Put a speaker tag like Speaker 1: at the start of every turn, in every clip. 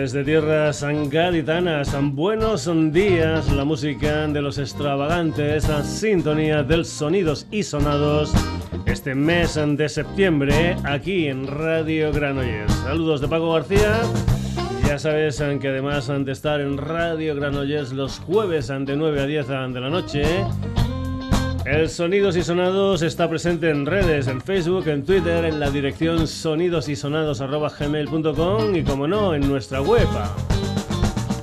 Speaker 1: Desde tierras gaditanas, buenos días, la música de los extravagantes, a sintonía del sonidos y sonados, este mes de septiembre, aquí en Radio Granollers. Saludos de Paco García. Ya sabes que además de estar en Radio Granollers los jueves de 9 a 10 de la noche, el Sonidos y Sonados está presente en redes, en Facebook, en Twitter, en la dirección sonidosysonados.gmail.com y como no, en nuestra web.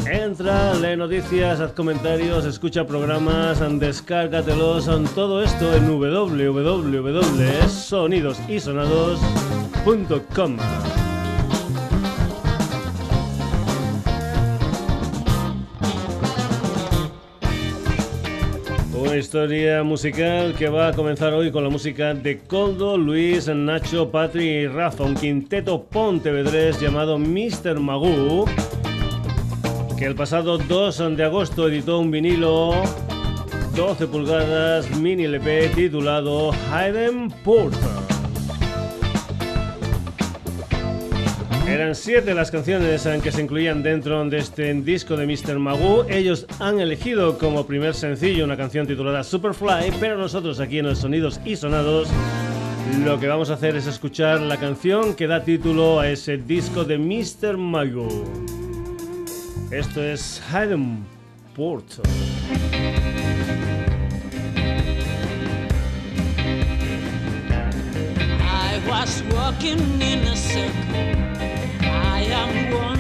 Speaker 1: Entra, lee noticias, haz comentarios, escucha programas, descárgatelos, todo esto en historia musical que va a comenzar hoy con la música de Coldo, Luis, Nacho, Patri y Rafa, un quinteto pontevedrés llamado Mr. Magoo, que el pasado 2 de agosto editó un vinilo 12 pulgadas mini LP titulado Hayden Port. Eran siete las canciones que se incluían dentro de este disco de Mr. Magoo. Ellos han elegido como primer sencillo una canción titulada Superfly, pero nosotros aquí en los Sonidos y Sonados lo que vamos a hacer es escuchar la canción que da título a ese disco de Mr. Magoo. Esto es Hayden Port. was walking in a circle
Speaker 2: one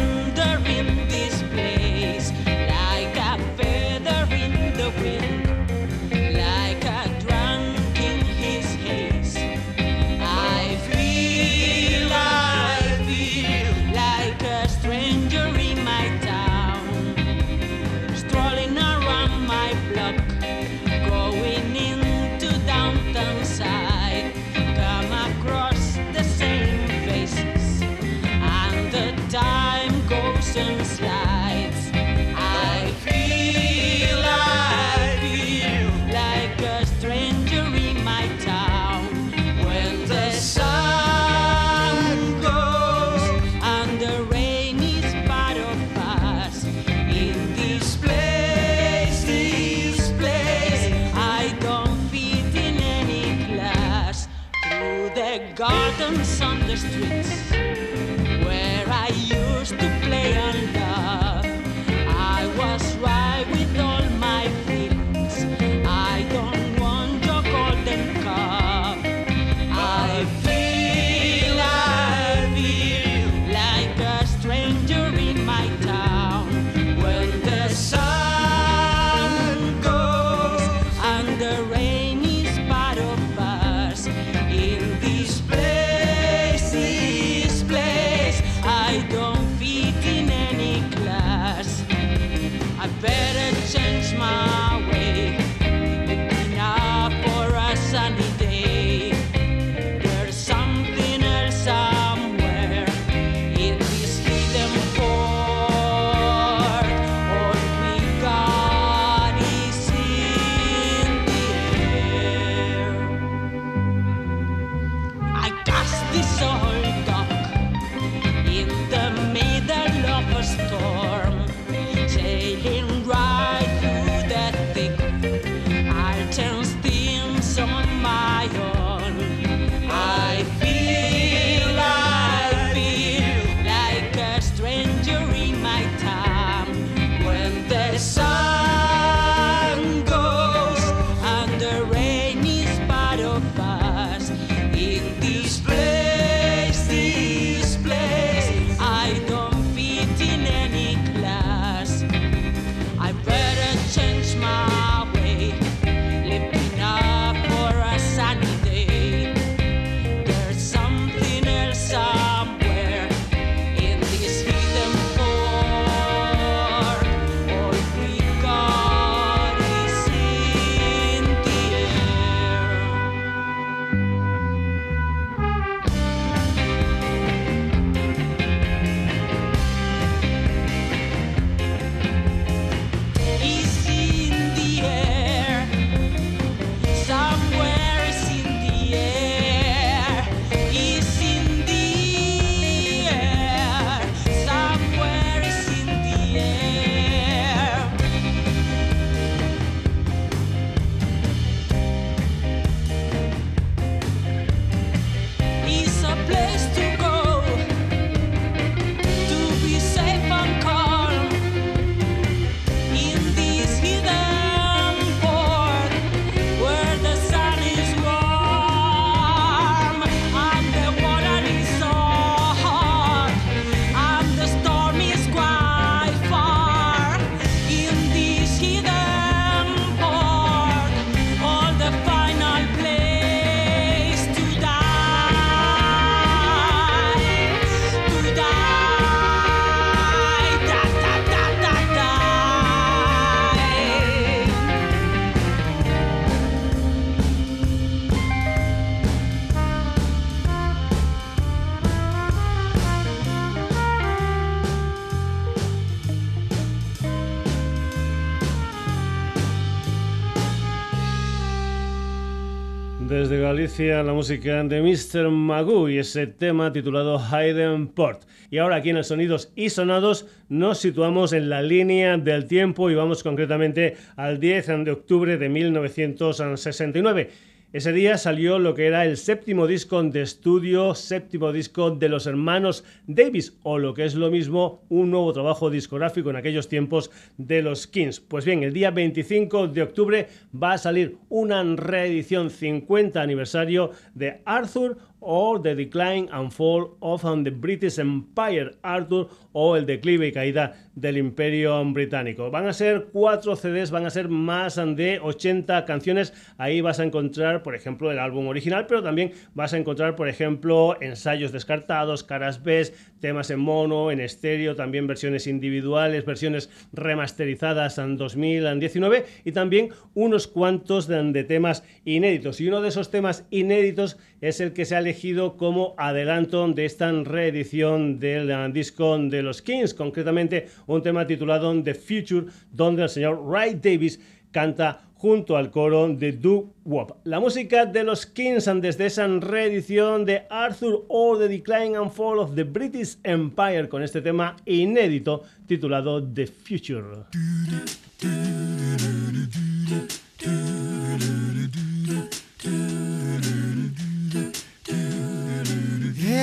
Speaker 1: la música de Mr. Magoo y ese tema titulado Hayden Port. Y ahora aquí en el Sonidos y Sonados nos situamos en la línea del tiempo y vamos concretamente al 10 de octubre de 1969. Ese día salió lo que era el séptimo disco de estudio, séptimo disco de los hermanos Davis, o lo que es lo mismo, un nuevo trabajo discográfico en aquellos tiempos de los Kings. Pues bien, el día 25 de octubre va a salir una reedición 50 aniversario de Arthur o The Decline and Fall of the British Empire, Arthur, o el declive y caída del Imperio Británico. Van a ser cuatro CDs, van a ser más de 80 canciones. Ahí vas a encontrar, por ejemplo, el álbum original, pero también vas a encontrar, por ejemplo, ensayos descartados, caras B, temas en mono, en estéreo, también versiones individuales, versiones remasterizadas en 2019 y también unos cuantos de, de temas inéditos. Y uno de esos temas inéditos es el que se ha elegido como adelanto de esta reedición del eh, disco de los Kings, concretamente un tema titulado The Future, donde el señor Ray Davis canta junto al coro de Do Wop. La música de los Kings desde esa reedición de Arthur or The Decline and Fall of the British Empire con este tema inédito titulado The Future.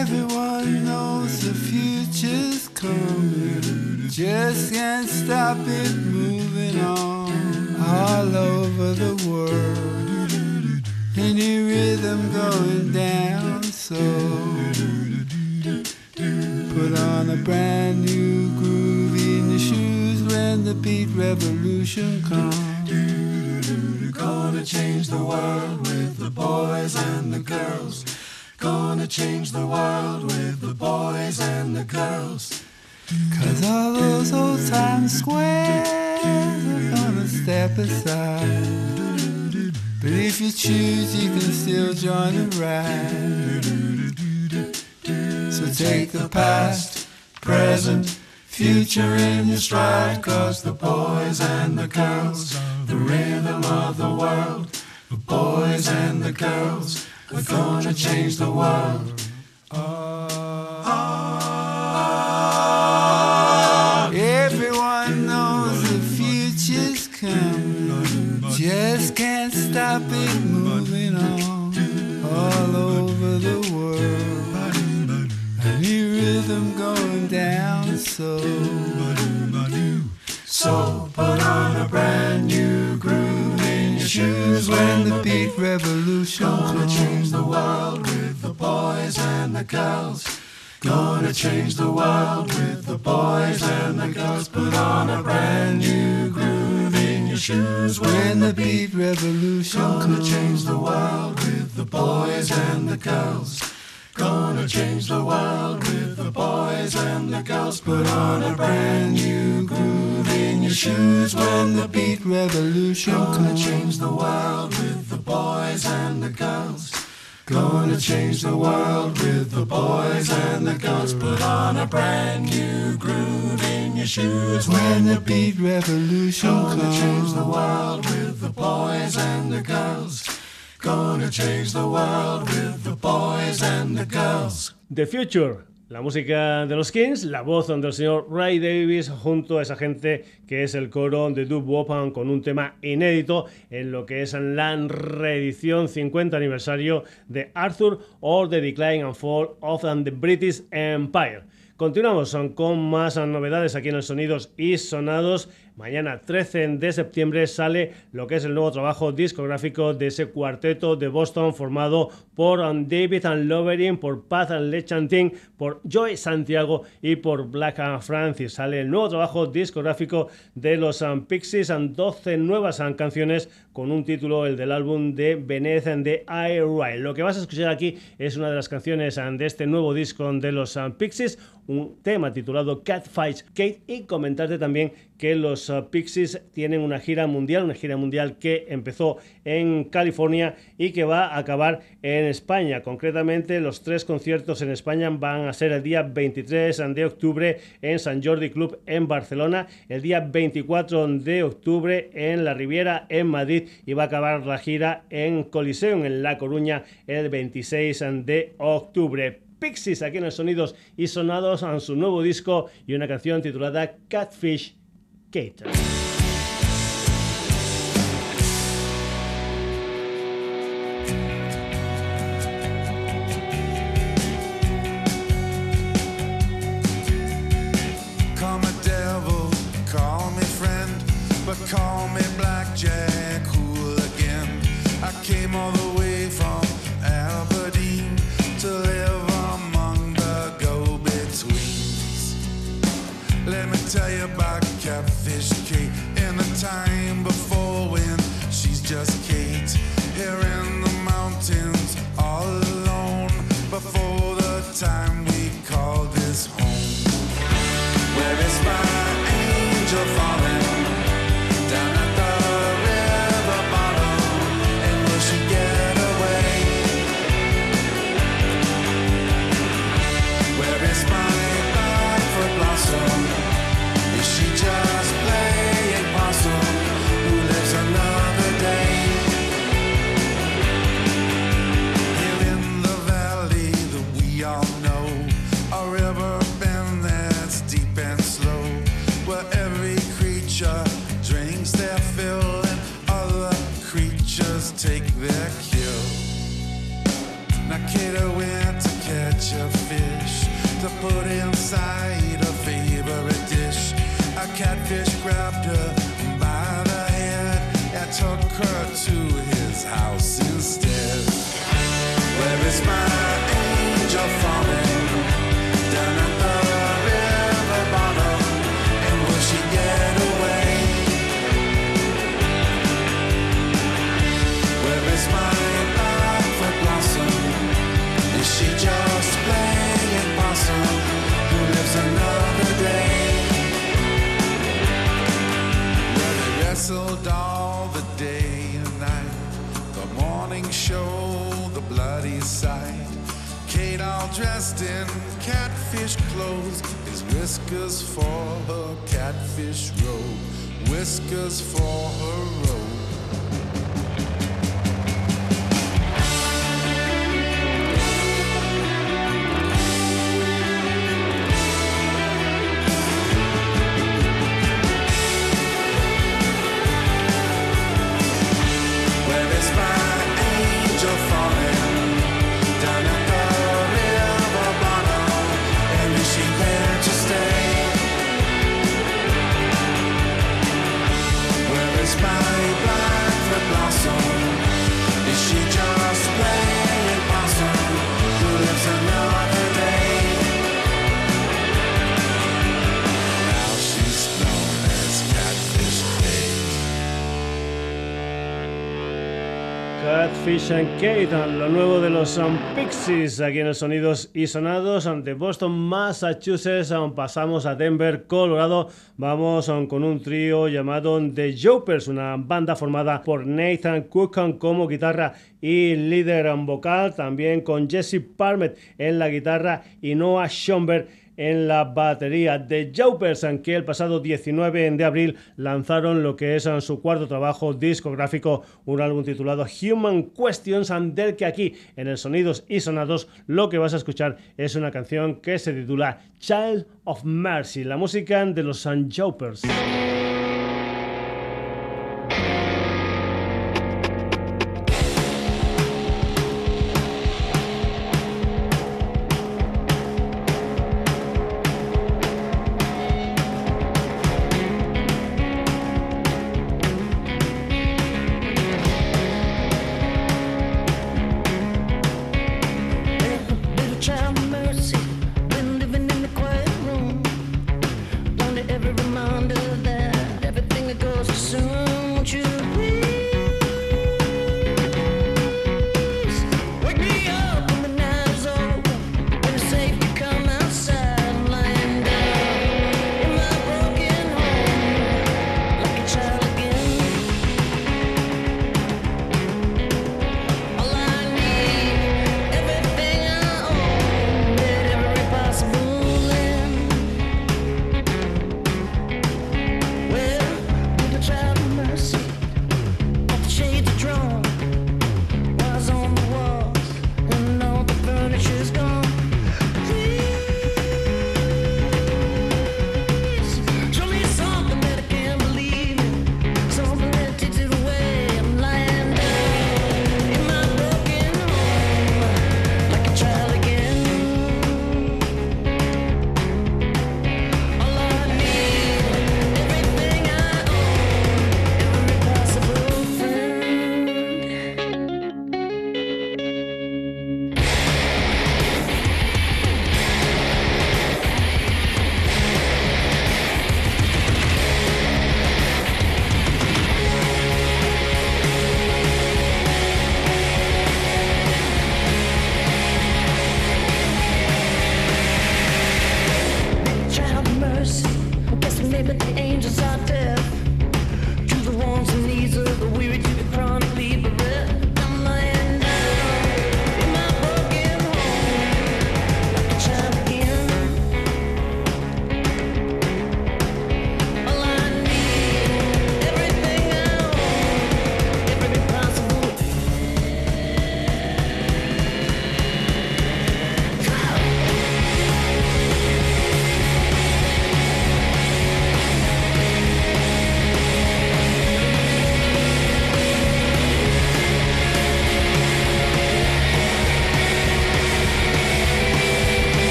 Speaker 3: Everyone knows the future's coming. Just can't stop it moving on all over the world. Any rhythm going down so. Put on a brand new groove in your shoes when the beat revolution comes. Gonna change the world with the boys and the girls. Gonna change the world with the boys and the girls. Cause all those old time squares are gonna step aside. But if you choose, you can still join the ride. So take the past, present, future in your stride. Cause the boys and the girls the rhythm of the world. The boys and the girls we're gonna change the world. Oh, Gonna change the world with the boys and the girls. Put on a brand new groove in your shoes when the beat revolution Gonna change the world with the boys and the girls. Gonna change the world with the boys and the girls. Put on a brand new groove in your shoes when the beat revolution Gonna change the world with the boys and the girls. Gonna change the world with the boys and the girls. Put on a brand new groove in your shoes when the beat revolution Gonna change the world with the boys and the girls. Gonna change the world with the boys and the girls.
Speaker 1: The Future
Speaker 4: La música de los Kings, la voz del señor Ray Davis junto a esa gente que es el coro de Dub Wopan con un tema inédito en lo que es la reedición 50 aniversario de Arthur or The Decline and Fall of the British Empire. Continuamos con más novedades aquí en los Sonidos y Sonados. Mañana 13 de septiembre sale lo que es el nuevo trabajo discográfico de ese cuarteto de Boston formado por David Loverin, por Pat Lechantin, por Joy Santiago y por Black Francis. Sale el nuevo trabajo discográfico de los Pixies, 12 nuevas canciones con un título, el del álbum de Venezia de I Lo que vas a escuchar aquí es una de las canciones de este nuevo disco de los Pixies, un tema titulado Catfight Kate y comentarte también que los uh, Pixies tienen una gira mundial, una gira mundial que empezó en California y que va a acabar en España. Concretamente, los tres conciertos en España van a ser el día 23 de octubre en San Jordi Club en Barcelona, el día 24 de octubre en La Riviera en Madrid y va a acabar la gira en Coliseum en La Coruña el 26 de octubre. Pixies aquí en los Sonidos y Sonados en su nuevo disco y una canción titulada Catfish Gator. dressed in catfish clothes. His whiskers for her catfish robe. Whiskers for her robe. Kate, lo nuevo de los um, Pixies aquí en los Sonidos y Sonados de Boston, Massachusetts. Um, pasamos a Denver, Colorado. Vamos um, con un trío llamado The Jopers, una banda formada por Nathan Cook como guitarra y líder vocal, también con Jesse Parmet en la guitarra y Noah Schomberg
Speaker 1: en la batería. de Jopers, que el pasado 19 de abril lanzaron lo que es su cuarto trabajo discográfico, un álbum titulado Human Questions, and del que aquí en el Sonidos y Sonados lo que vas a escuchar es una canción que se titula Child of Mercy, la música de los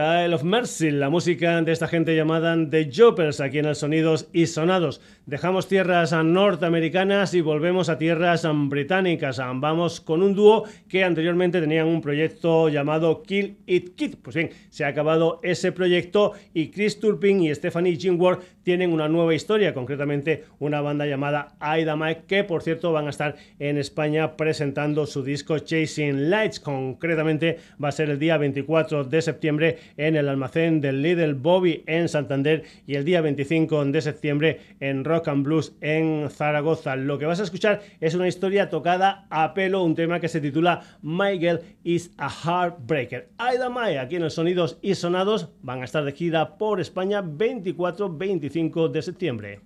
Speaker 1: Jai Of Mercy, la música de esta gente llamada The Jopers, aquí en el Sonidos y Sonados. Dejamos tierras norteamericanas y volvemos a tierras británicas. Vamos con un dúo que anteriormente tenían un proyecto llamado Kill It Kid. Pues bien, se ha acabado ese proyecto y Chris Turpin y Stephanie Jingworth tienen una nueva historia, concretamente una banda llamada Aida Mike, que por cierto van a estar en España presentando su disco Chasing Lights. Concretamente va a ser el día 24 de septiembre en el almacén del Little Bobby en Santander y el día 25 de septiembre en Rock and Blues en Zaragoza. Lo que vas a escuchar es una historia tocada a pelo, un tema que se titula My Girl is a Heartbreaker. Aida Mae, aquí en los Sonidos y Sonados, van a estar de gira por España 24-25 de septiembre.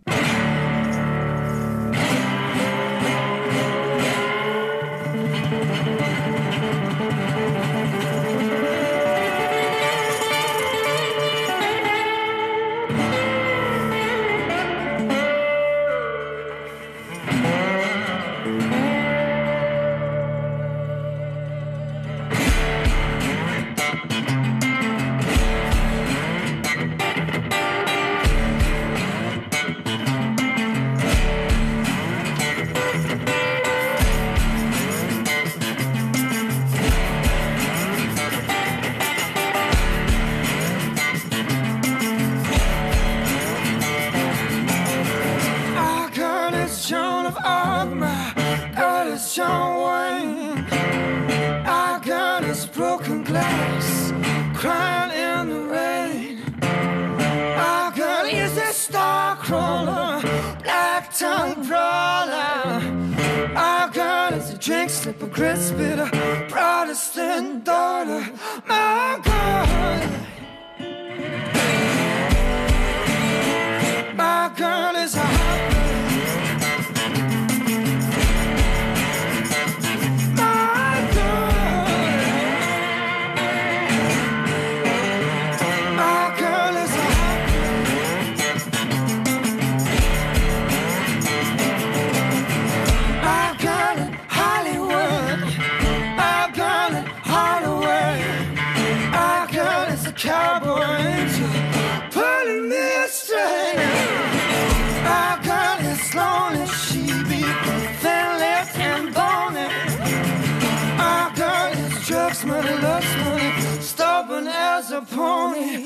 Speaker 5: Pony,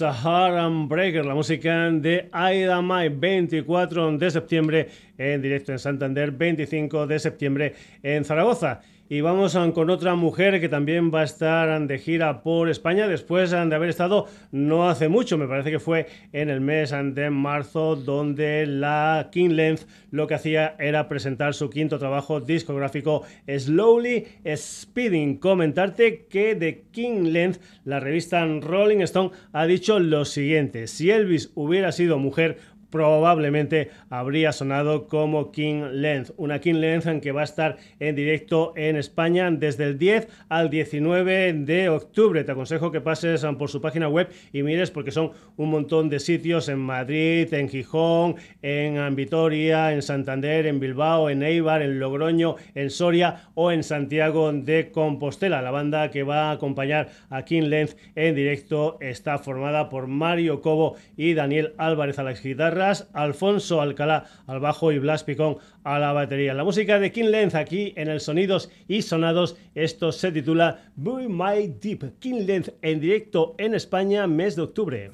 Speaker 1: is a Heart Breaker, la música de Aida Mai, 24 de septiembre en directo en Santander, 25 de septiembre en Zaragoza. Y vamos con otra mujer que también va a estar de gira por España después de haber estado no hace mucho, me parece que fue en el mes de marzo, donde la King Length lo que hacía era presentar su quinto trabajo discográfico Slowly Speeding. Comentarte que de King Length, la revista Rolling Stone ha dicho lo siguiente: si Elvis hubiera sido mujer, probablemente habría sonado como King Length. Una King Length en que va a estar en directo en España desde el 10 al 19 de octubre. Te aconsejo que pases por su página web y mires porque son un montón de sitios en Madrid, en Gijón, en Vitoria, en Santander, en Bilbao, en Eibar, en Logroño, en Soria o en Santiago de Compostela. La banda que va a acompañar a King Length en directo está formada por Mario Cobo y Daniel Álvarez a las guitarras Alfonso Alcalá al bajo y Blas Picón a la batería. La música de King Lenz aquí en el Sonidos y Sonados, esto se titula Buy My Deep. King Lenz en directo en España, mes de octubre.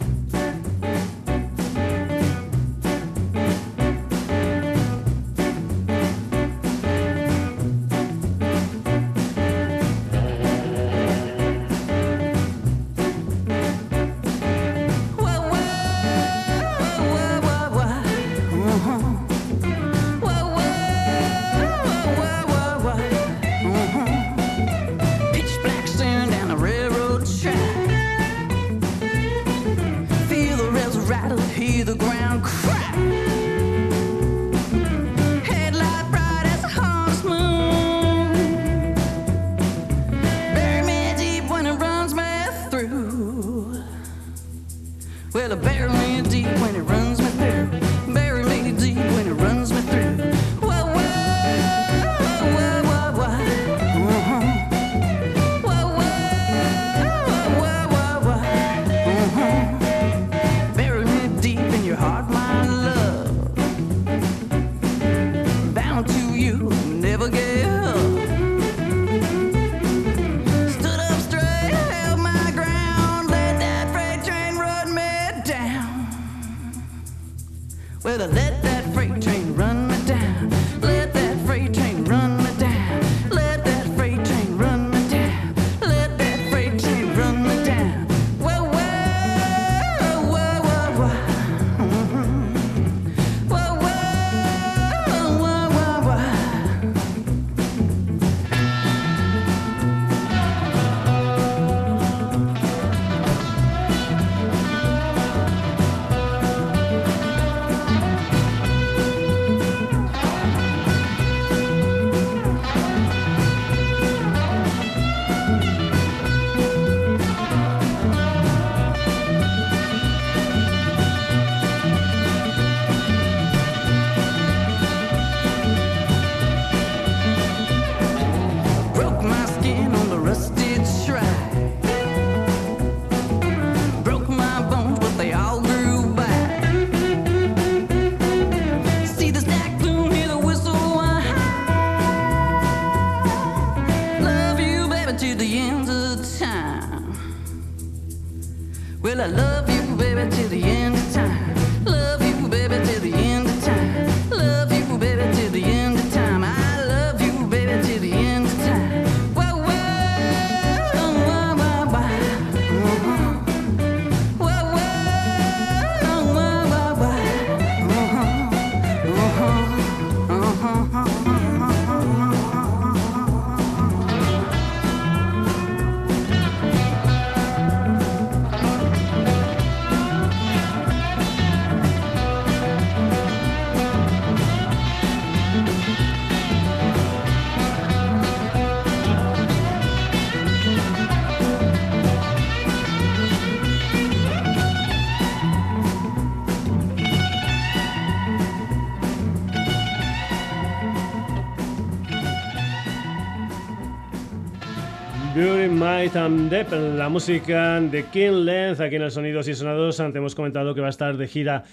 Speaker 1: La música de King Length, aquí en el Sonidos y Sonados. Te hemos comentado que va a estar de gira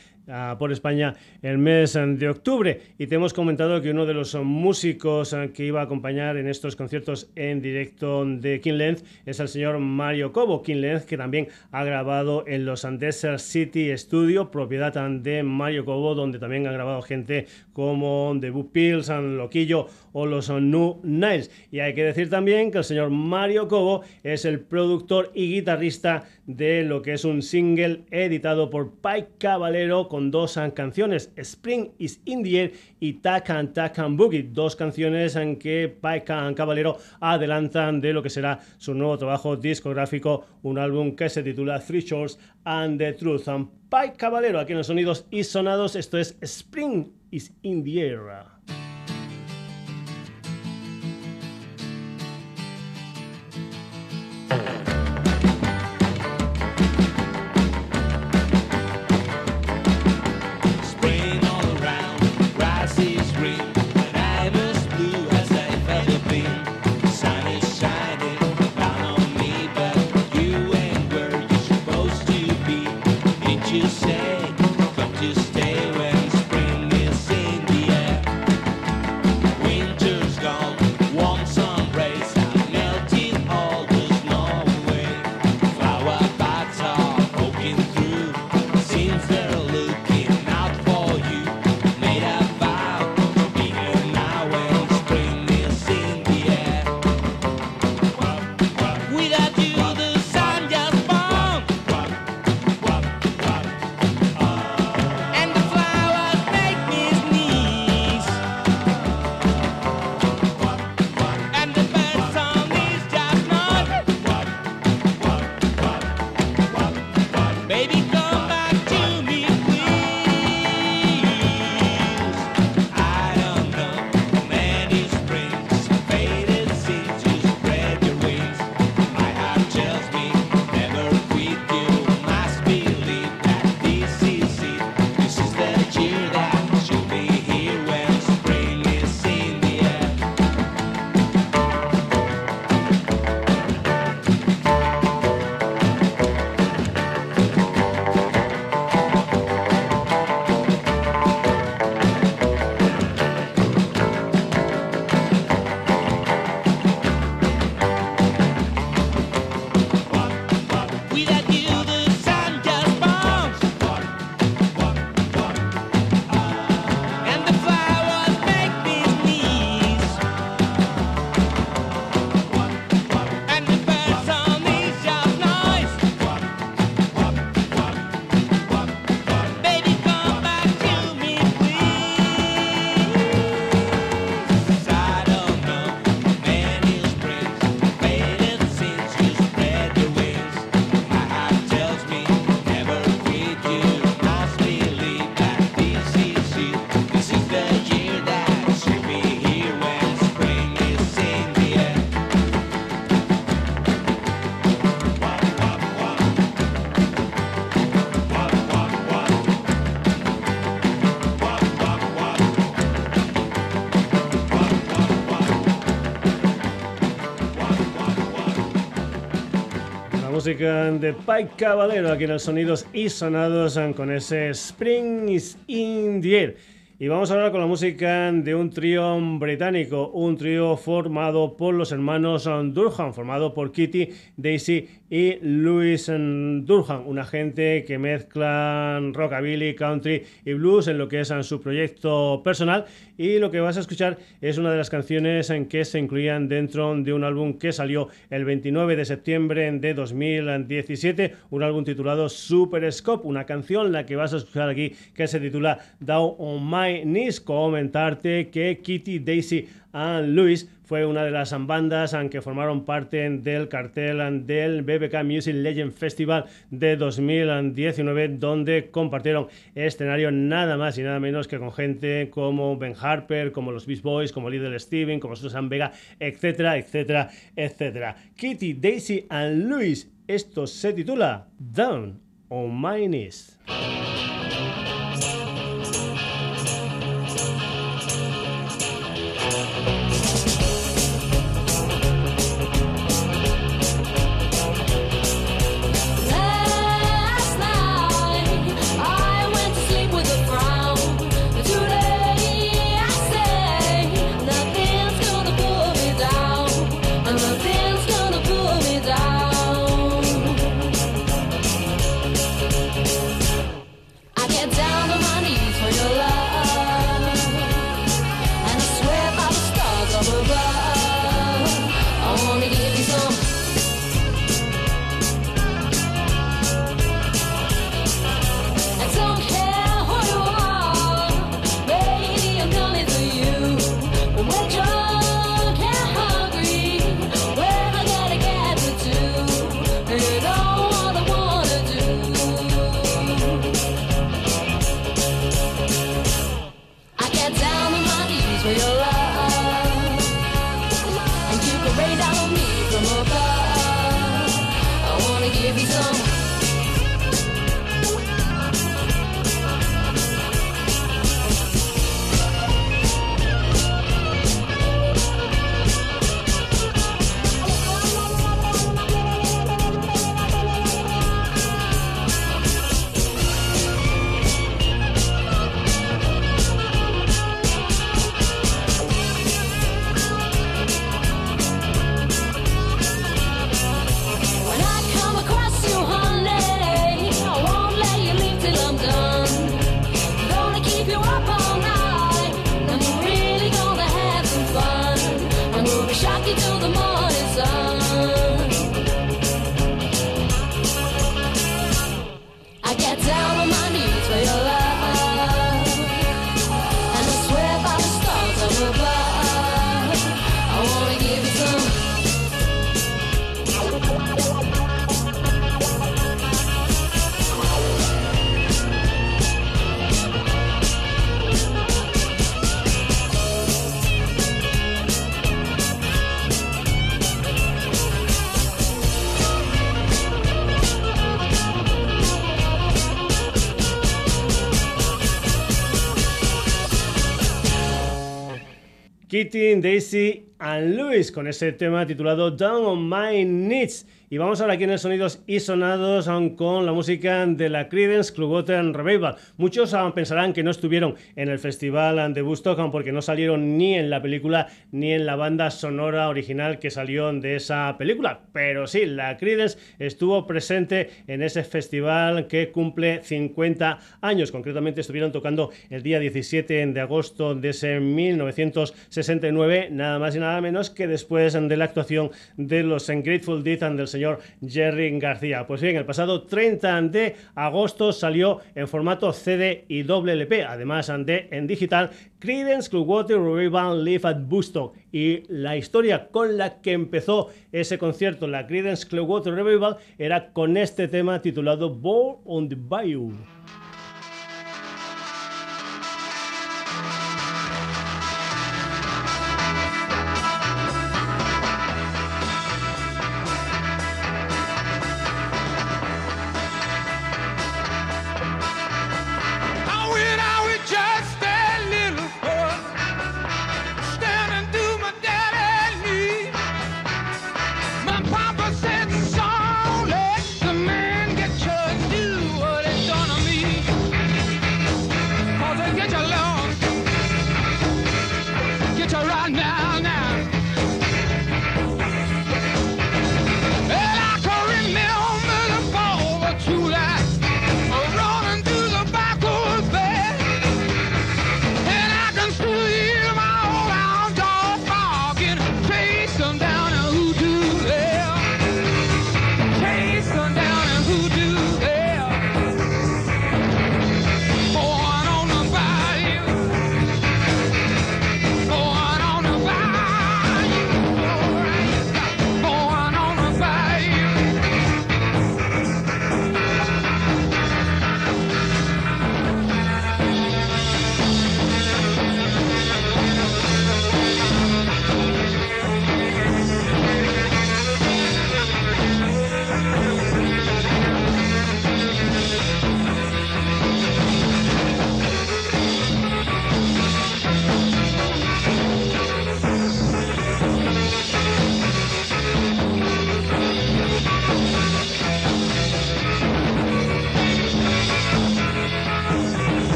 Speaker 1: por España el mes de octubre. Y te hemos comentado que uno de los músicos que iba a acompañar en estos conciertos en directo de King Length es el señor Mario Cobo. King Length, que también ha grabado en los Desert City Studio, propiedad de Mario Cobo, donde también ha grabado gente como The Book Pills, Loquillo o los New Niles. Y hay que decir también que el señor Mario Cobo es el productor y guitarrista de lo que es un single editado por Pike Caballero con dos canciones, Spring is in the Air y Takan Takan Boogie, dos canciones en que Pike Caballero adelantan de lo que será su nuevo trabajo discográfico, un álbum que se titula Three Shores and the Truth. And Pike Caballero, aquí en los sonidos y sonados, esto es Spring is in the Air. Música de Pike Caballero aquí en los sonidos y sonados con ese Spring is in the air. Y vamos a hablar con la música de un trío británico, un trío formado por los hermanos Durham, formado por Kitty, Daisy y Louis Durham, una gente que mezcla rockabilly, country y blues en lo que es su proyecto personal. Y lo que vas a escuchar es una de las canciones en que se incluían dentro de un álbum que salió el 29 de septiembre de 2017, un álbum titulado Super Scope, una canción la que vas a escuchar aquí que se titula Down on My Nis comentarte que Kitty, Daisy y Louis fue una de las bandas que formaron parte del cartel del BBK Music Legend Festival de 2019, donde compartieron escenario nada más y nada menos que con gente como Ben Harper, como los Beast Boys, como Little Steven, como Susan Vega, etcétera, etcétera, etcétera. Kitty, Daisy and Louis, esto se titula Down on My Knees. Daisy and Louis con ese tema titulado Down on My Knees. Y vamos ahora aquí en el Sonidos y Sonados con la música de la Creedence Clearwater Revival. Muchos pensarán que no estuvieron en el festival de Woodstock porque no salieron ni en la película ni en la banda sonora original que salió de esa película. Pero sí, la Creedence estuvo presente en ese festival que cumple 50 años. Concretamente estuvieron tocando el día 17 de agosto de ese 1969, nada más y nada menos que después de la actuación de los Grateful Dead del señor Jerry García. Pues bien, el pasado 30 de agosto salió en formato CD y LP, además de en digital, Creedence Clearwater Revival Live at Bustock. Y la historia con la que empezó ese concierto, la Creedence Clearwater Revival, era con este tema titulado Born on the Bayou.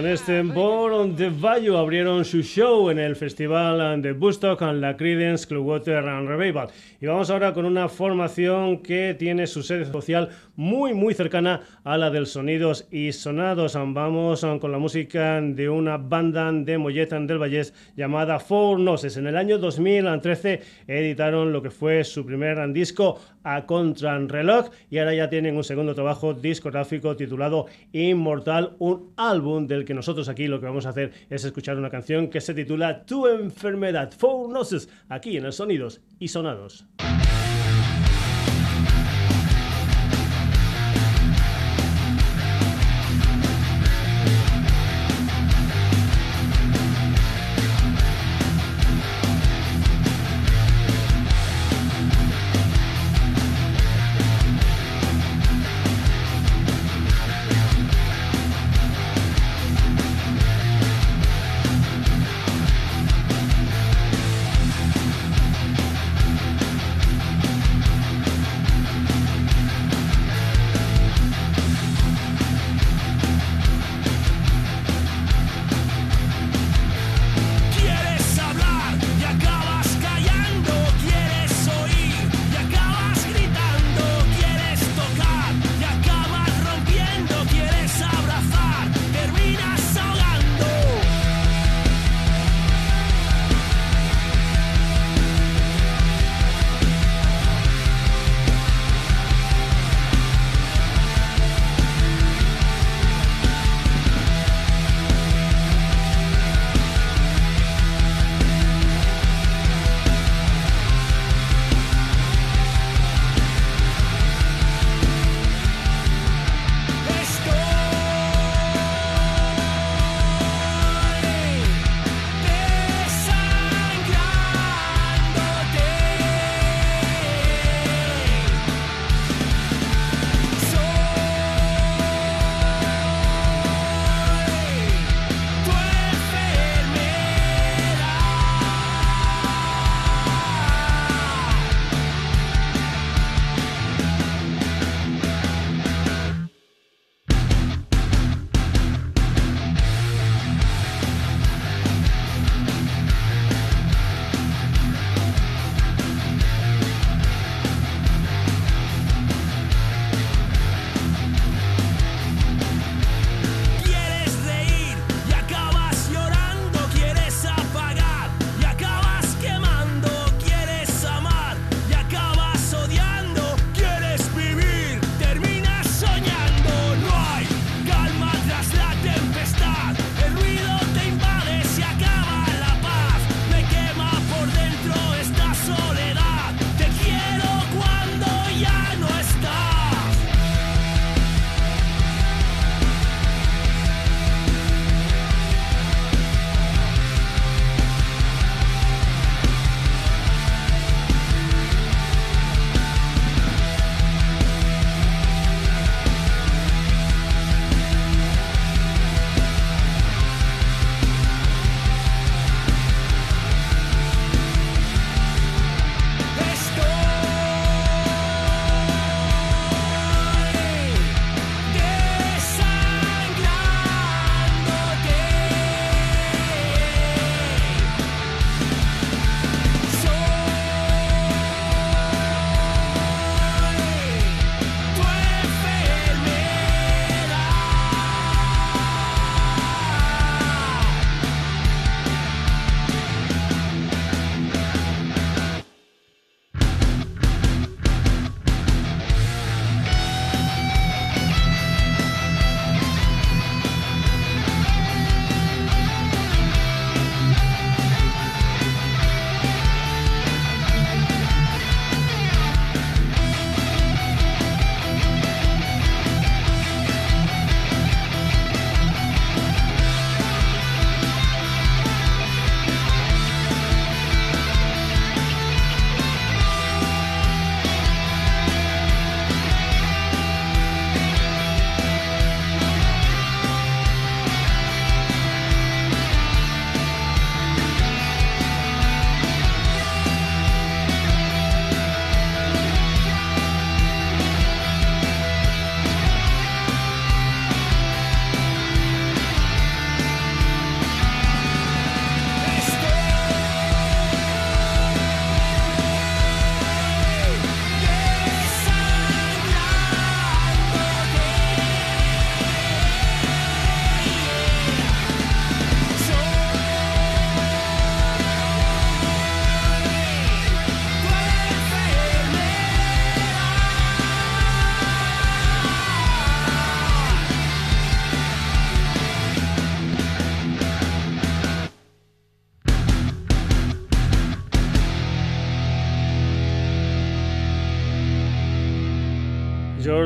Speaker 1: Con este Born de Bayo abrieron su show en el festival de Bustock con la Creedence Clearwater Revival. Y vamos ahora con una formación que tiene su sede social muy muy cercana a la del Sonidos y Sonados. Vamos con la música de una banda de Mollet del Vallés llamada Four Noses. En el año 2013 editaron lo que fue su primer disco a Contrarreloj y ahora ya tienen un segundo trabajo discográfico titulado Inmortal, un álbum del que nosotros aquí lo que vamos a hacer es escuchar una canción que se titula Tu enfermedad, Four Noses, aquí en el Sonidos y Sonados.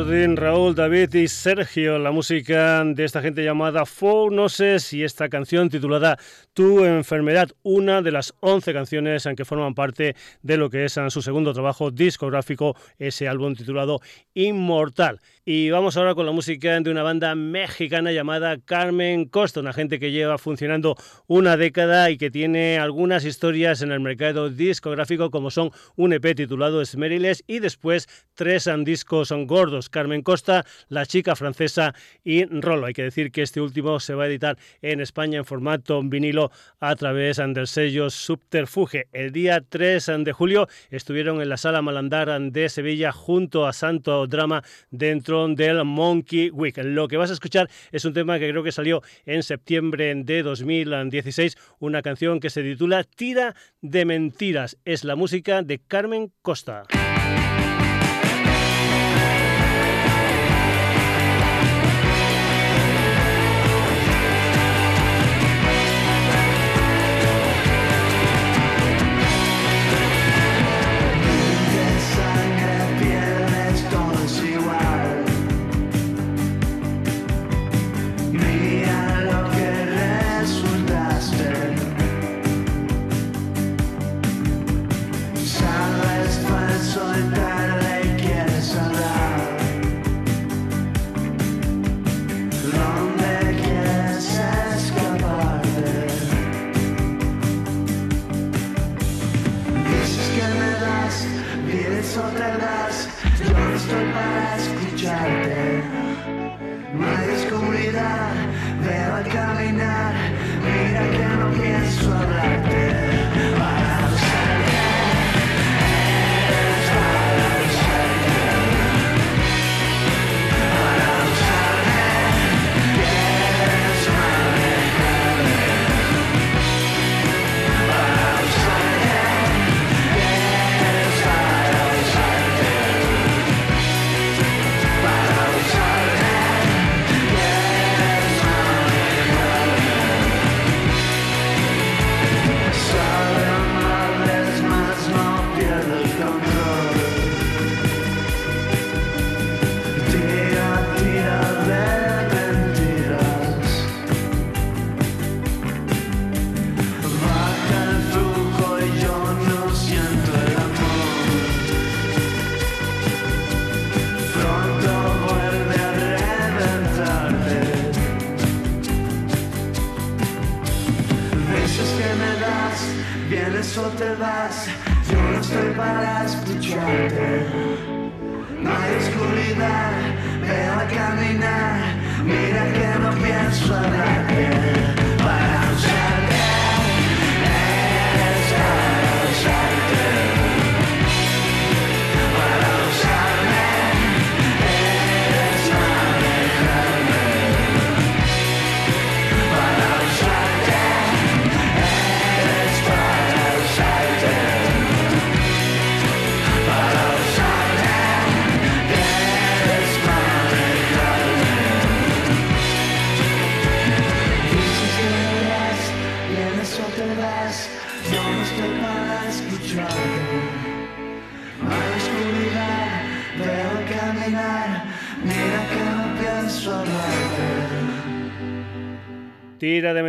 Speaker 1: Raúl, David y Sergio, la música de esta gente llamada Fo, no sé si esta canción titulada Tu enfermedad, una de las 11 canciones en que forman parte de lo que es su segundo trabajo discográfico, ese álbum titulado Inmortal. Y vamos ahora con la música de una banda mexicana llamada Carmen Costa, una gente que lleva funcionando una década y que tiene algunas historias en el mercado discográfico como son un EP titulado Esmeriles y después tres discos gordos, Carmen Costa, La chica francesa y Rolo. Hay que decir que este último se va a editar en España en formato vinilo a través del sello Subterfuge. El día 3 de julio estuvieron en la sala Malandar de Sevilla junto a Santo Drama dentro del Monkey Week. Lo que vas a escuchar es un tema que creo que salió en septiembre de 2016, una canción que se titula Tira de Mentiras. Es la música de Carmen Costa.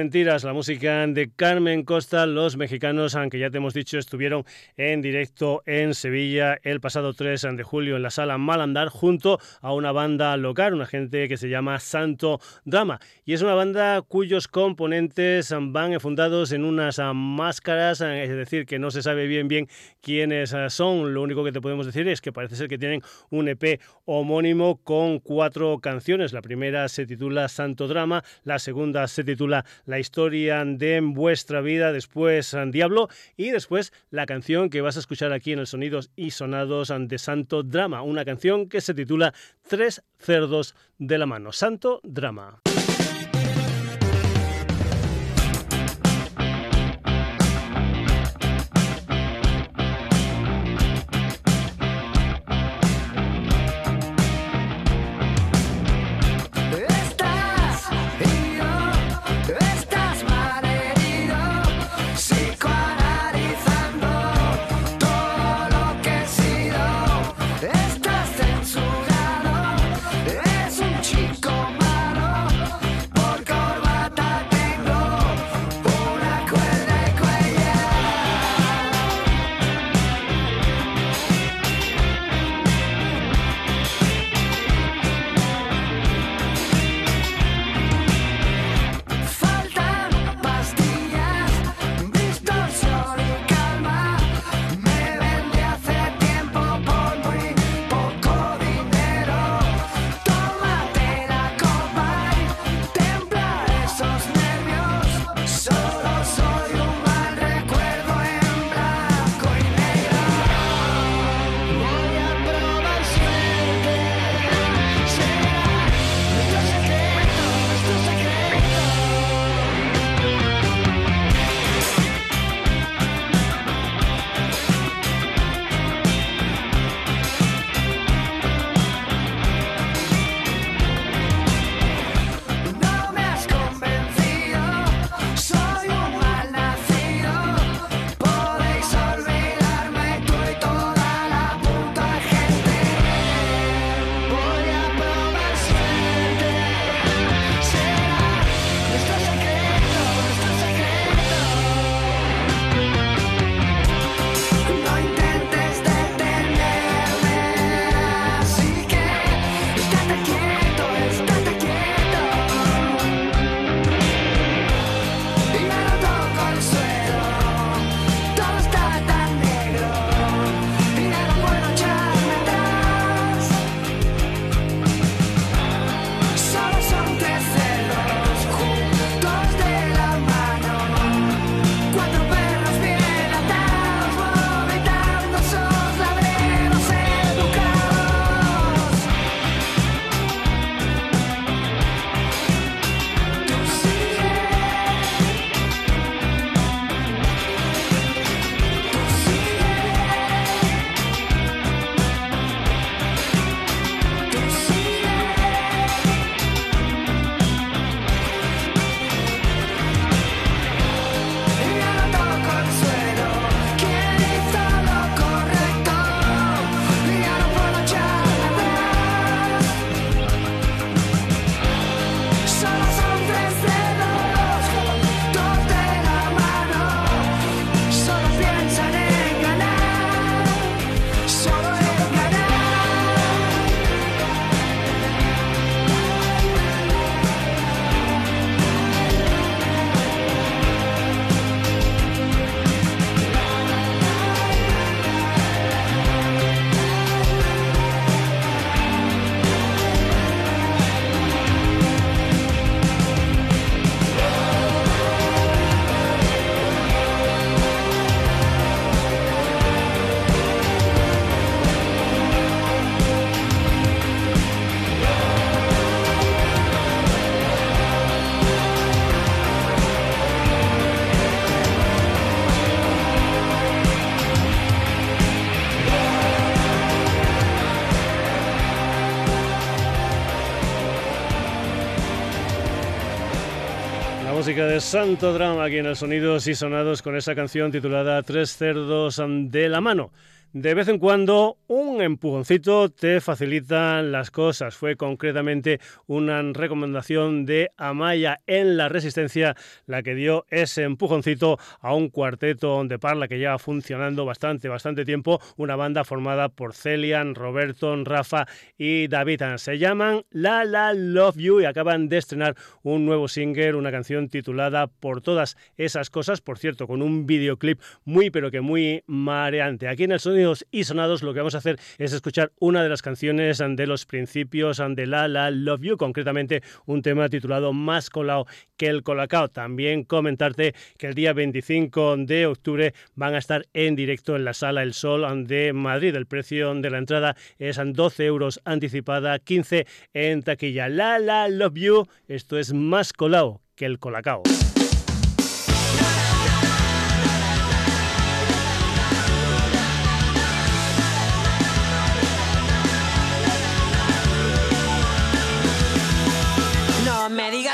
Speaker 1: Mentiras, la música de Carmen Costa, los mexicanos, aunque ya te hemos dicho, estuvieron en directo en Sevilla el pasado 3 de julio en la sala Malandar junto a una banda local, una gente que se llama Santo Drama. Y es una banda cuyos componentes van fundados en unas máscaras, es decir, que no se sabe bien bien quiénes son. Lo único que te podemos decir es que parece ser que tienen un EP homónimo con cuatro canciones. La primera se titula Santo Drama, la segunda se titula la historia de vuestra vida, después Diablo y después la canción que vas a escuchar aquí en el Sonidos y Sonados de Santo Drama, una canción que se titula Tres cerdos de la mano, Santo Drama. De Santo Drama aquí en el Sonidos y Sonados con esa canción titulada Tres cerdos de la mano. De vez en cuando un empujoncito te facilita las cosas. Fue concretamente una recomendación de Amaya en la Resistencia la que dio ese empujoncito a un cuarteto de parla que lleva funcionando bastante, bastante tiempo. Una banda formada por Celian, Roberto, Rafa y David. Se llaman La La Love You y acaban de estrenar un nuevo single, una canción titulada Por todas esas cosas. Por cierto, con un videoclip muy pero que muy mareante. Aquí en el sonido y sonados, lo que vamos a hacer es escuchar una de las canciones de los principios de La La Love You, concretamente un tema titulado Más colado que el colacao. También comentarte que el día 25 de octubre van a estar en directo en la Sala El Sol de Madrid. El precio de la entrada es 12 euros anticipada, 15 en taquilla. La La Love You, esto es más colado que el colacao.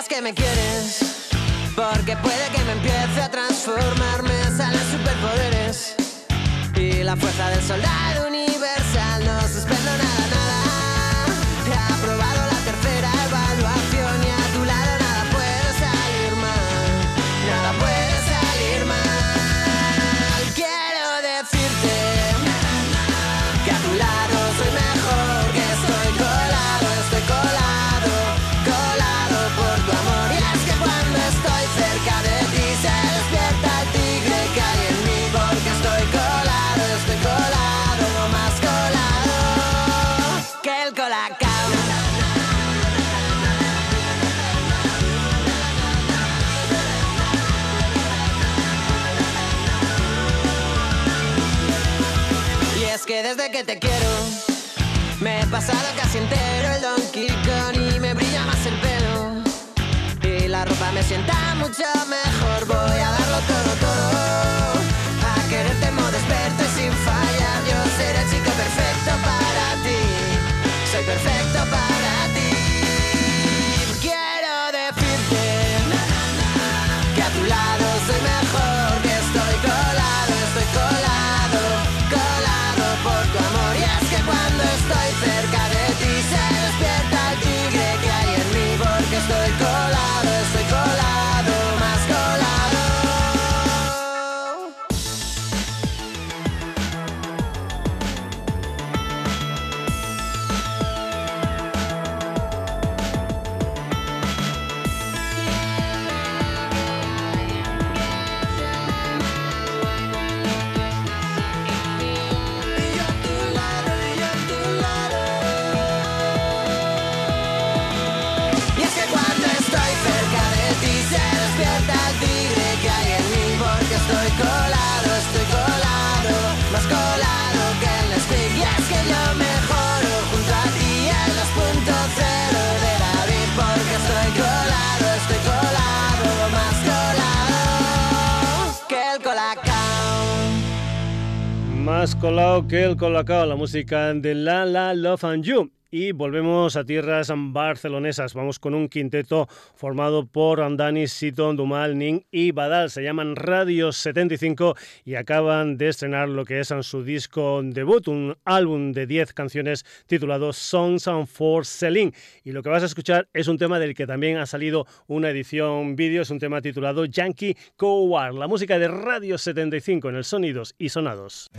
Speaker 6: Que me quieres, porque puede que me empiece a transformarme, salen superpoderes y la fuerza del soldado universal desde que te quiero me he pasado casi entero el Donkey Kong y me brilla más el pelo y la ropa me sienta mucho mejor. Voy a darlo todo, todo a quererte modo experto y sin fallar. Yo seré el chico perfecto para ti. Soy perfecto para. Estoy colado, estoy colado, más colado que el Nesquik. Y es que yo mejoro junto a ti en los puntos cero de David porque estoy colado, estoy colado, más colado que el colacao.
Speaker 1: Más colado que el colacao, la música de La La Love and You. Y volvemos a tierras barcelonesas. Vamos con un quinteto formado por Andani, Siton, Dumal, Ning y Badal. Se llaman Radio 75 y acaban de estrenar lo que es su disco debut, un álbum de 10 canciones titulado Songs and for Selling. Y lo que vas a escuchar es un tema del que también ha salido una edición vídeo, es un tema titulado Yankee Coward. La música de Radio 75 en el Sonidos y Sonados.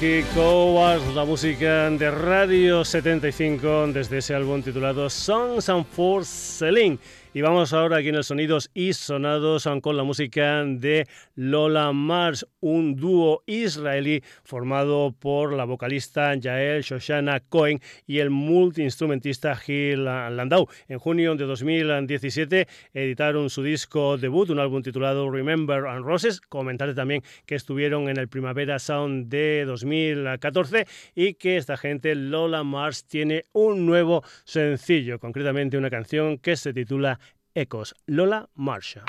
Speaker 7: Monkey Go La música de Radio 75 desde ese álbum titulado Songs and for Selling. Y vamos ahora aquí en el Sonidos y Sonados con la música de Lola Mars, un dúo israelí formado por la vocalista Yael Shoshana Cohen y el multiinstrumentista Gil Landau. En junio de 2017 editaron su disco debut, un álbum titulado Remember and Roses. Comentaré también que estuvieron en el Primavera Sound de 2014 y que esta gente, Lola Mars, tiene un nuevo sencillo, concretamente una canción que se titula Ecos, Lola Marshall.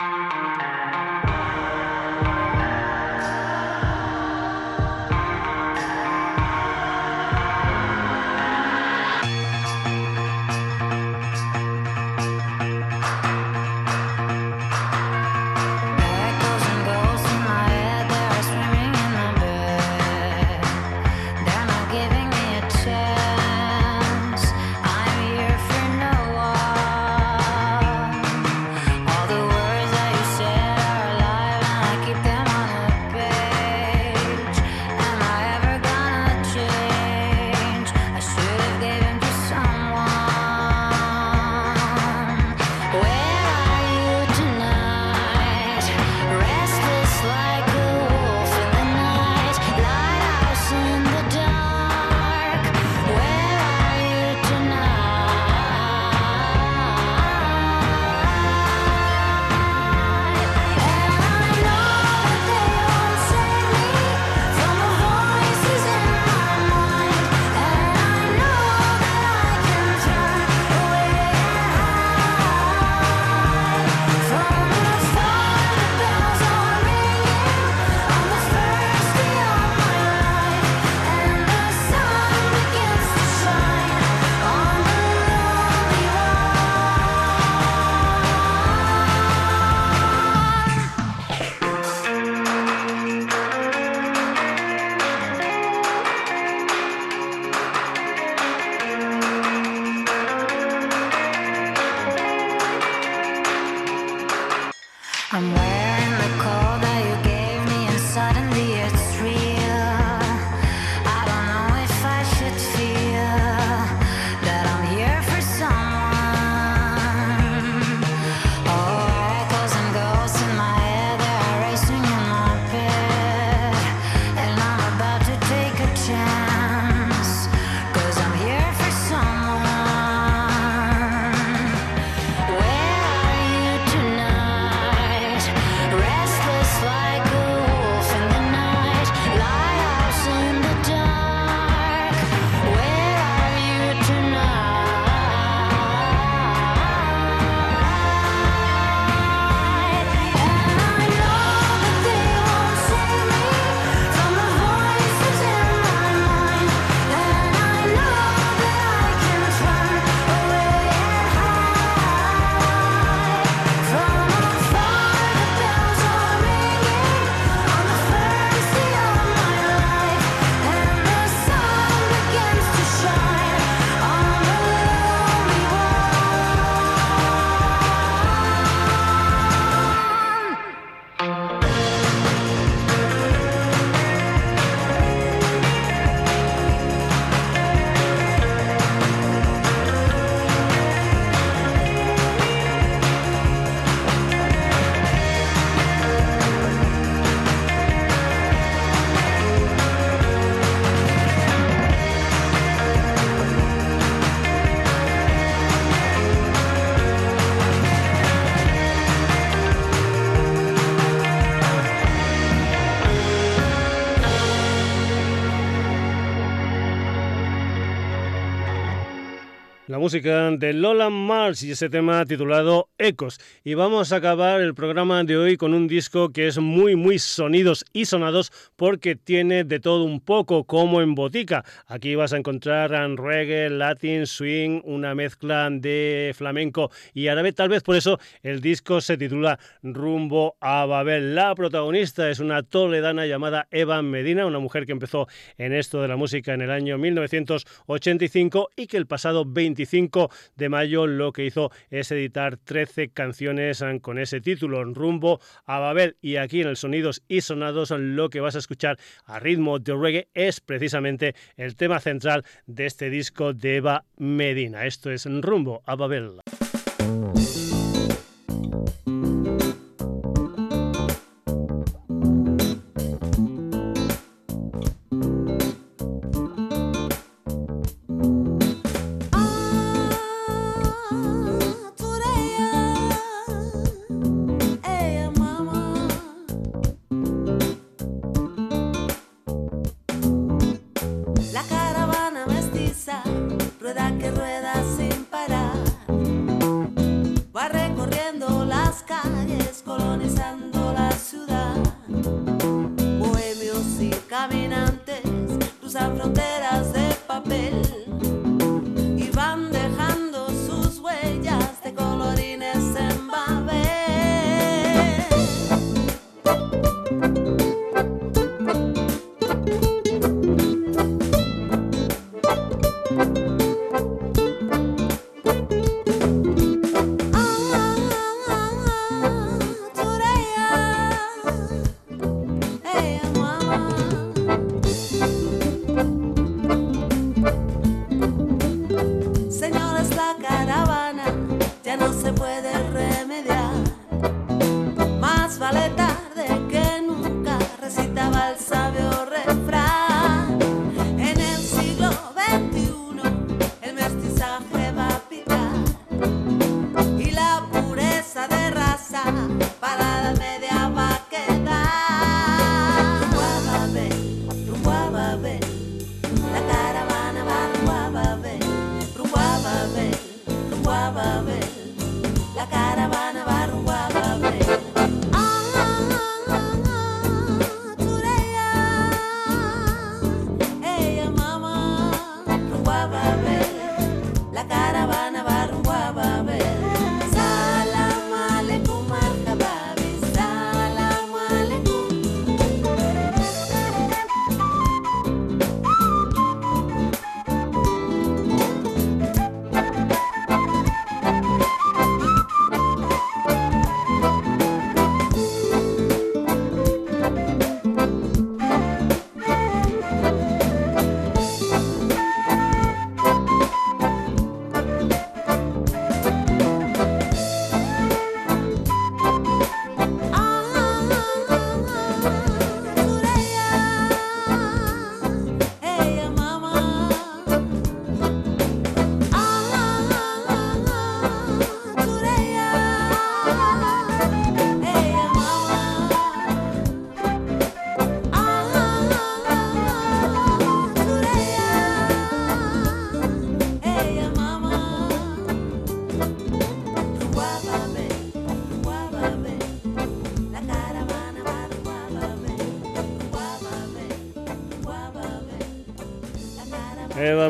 Speaker 7: Música de Lola Mars y ese tema titulado Ecos. Y vamos a acabar el programa de hoy con un disco que es muy, muy sonidos y sonados porque tiene de todo un poco, como en botica. Aquí vas a encontrar reggae, latin, swing, una mezcla de flamenco y árabe. Tal vez por eso el disco se titula Rumbo a Babel. La protagonista es una toledana llamada Eva Medina, una mujer que empezó en esto de la música en el año 1985 y que el pasado 25
Speaker 8: 25 de mayo lo que hizo es editar 13 canciones eh, con ese título, Rumbo a Babel. Y aquí en el Sonidos y Sonados lo que vas a escuchar a ritmo de reggae es precisamente el tema central de este disco de Eva Medina. Esto es Rumbo a Babel.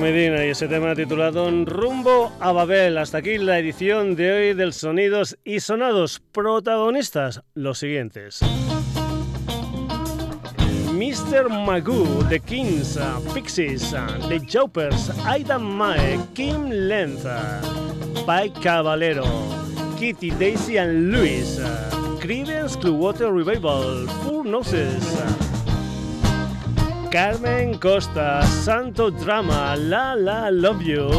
Speaker 8: Y ese tema titulado Rumbo a Babel. Hasta aquí la edición de hoy del Sonidos y Sonados. Protagonistas los siguientes. Mr. Magoo, The Kings, Pixies, The Jopers, Aidan Mae, Kim Lenza, Pai Caballero, Kitty, Daisy and Luis, Creedence Clearwater Revival, Full Noses, Carmen Costa, Santo Drama, La La Love You,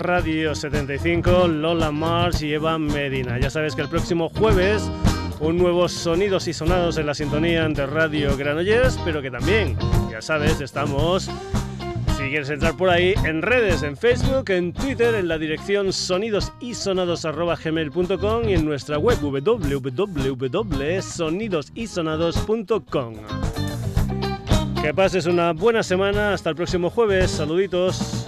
Speaker 8: Radio 75, Lola Mars y Eva Medina. Ya sabes que el próximo jueves un nuevo Sonidos y Sonados en la sintonía de Radio Granollers, pero que también, ya sabes, estamos si quieres entrar por ahí en redes, en Facebook, en Twitter, en la dirección sonidosisonados.gmail.com y en nuestra web www.sonidosisonados.com. Que pases una buena semana. Hasta el próximo jueves. Saluditos.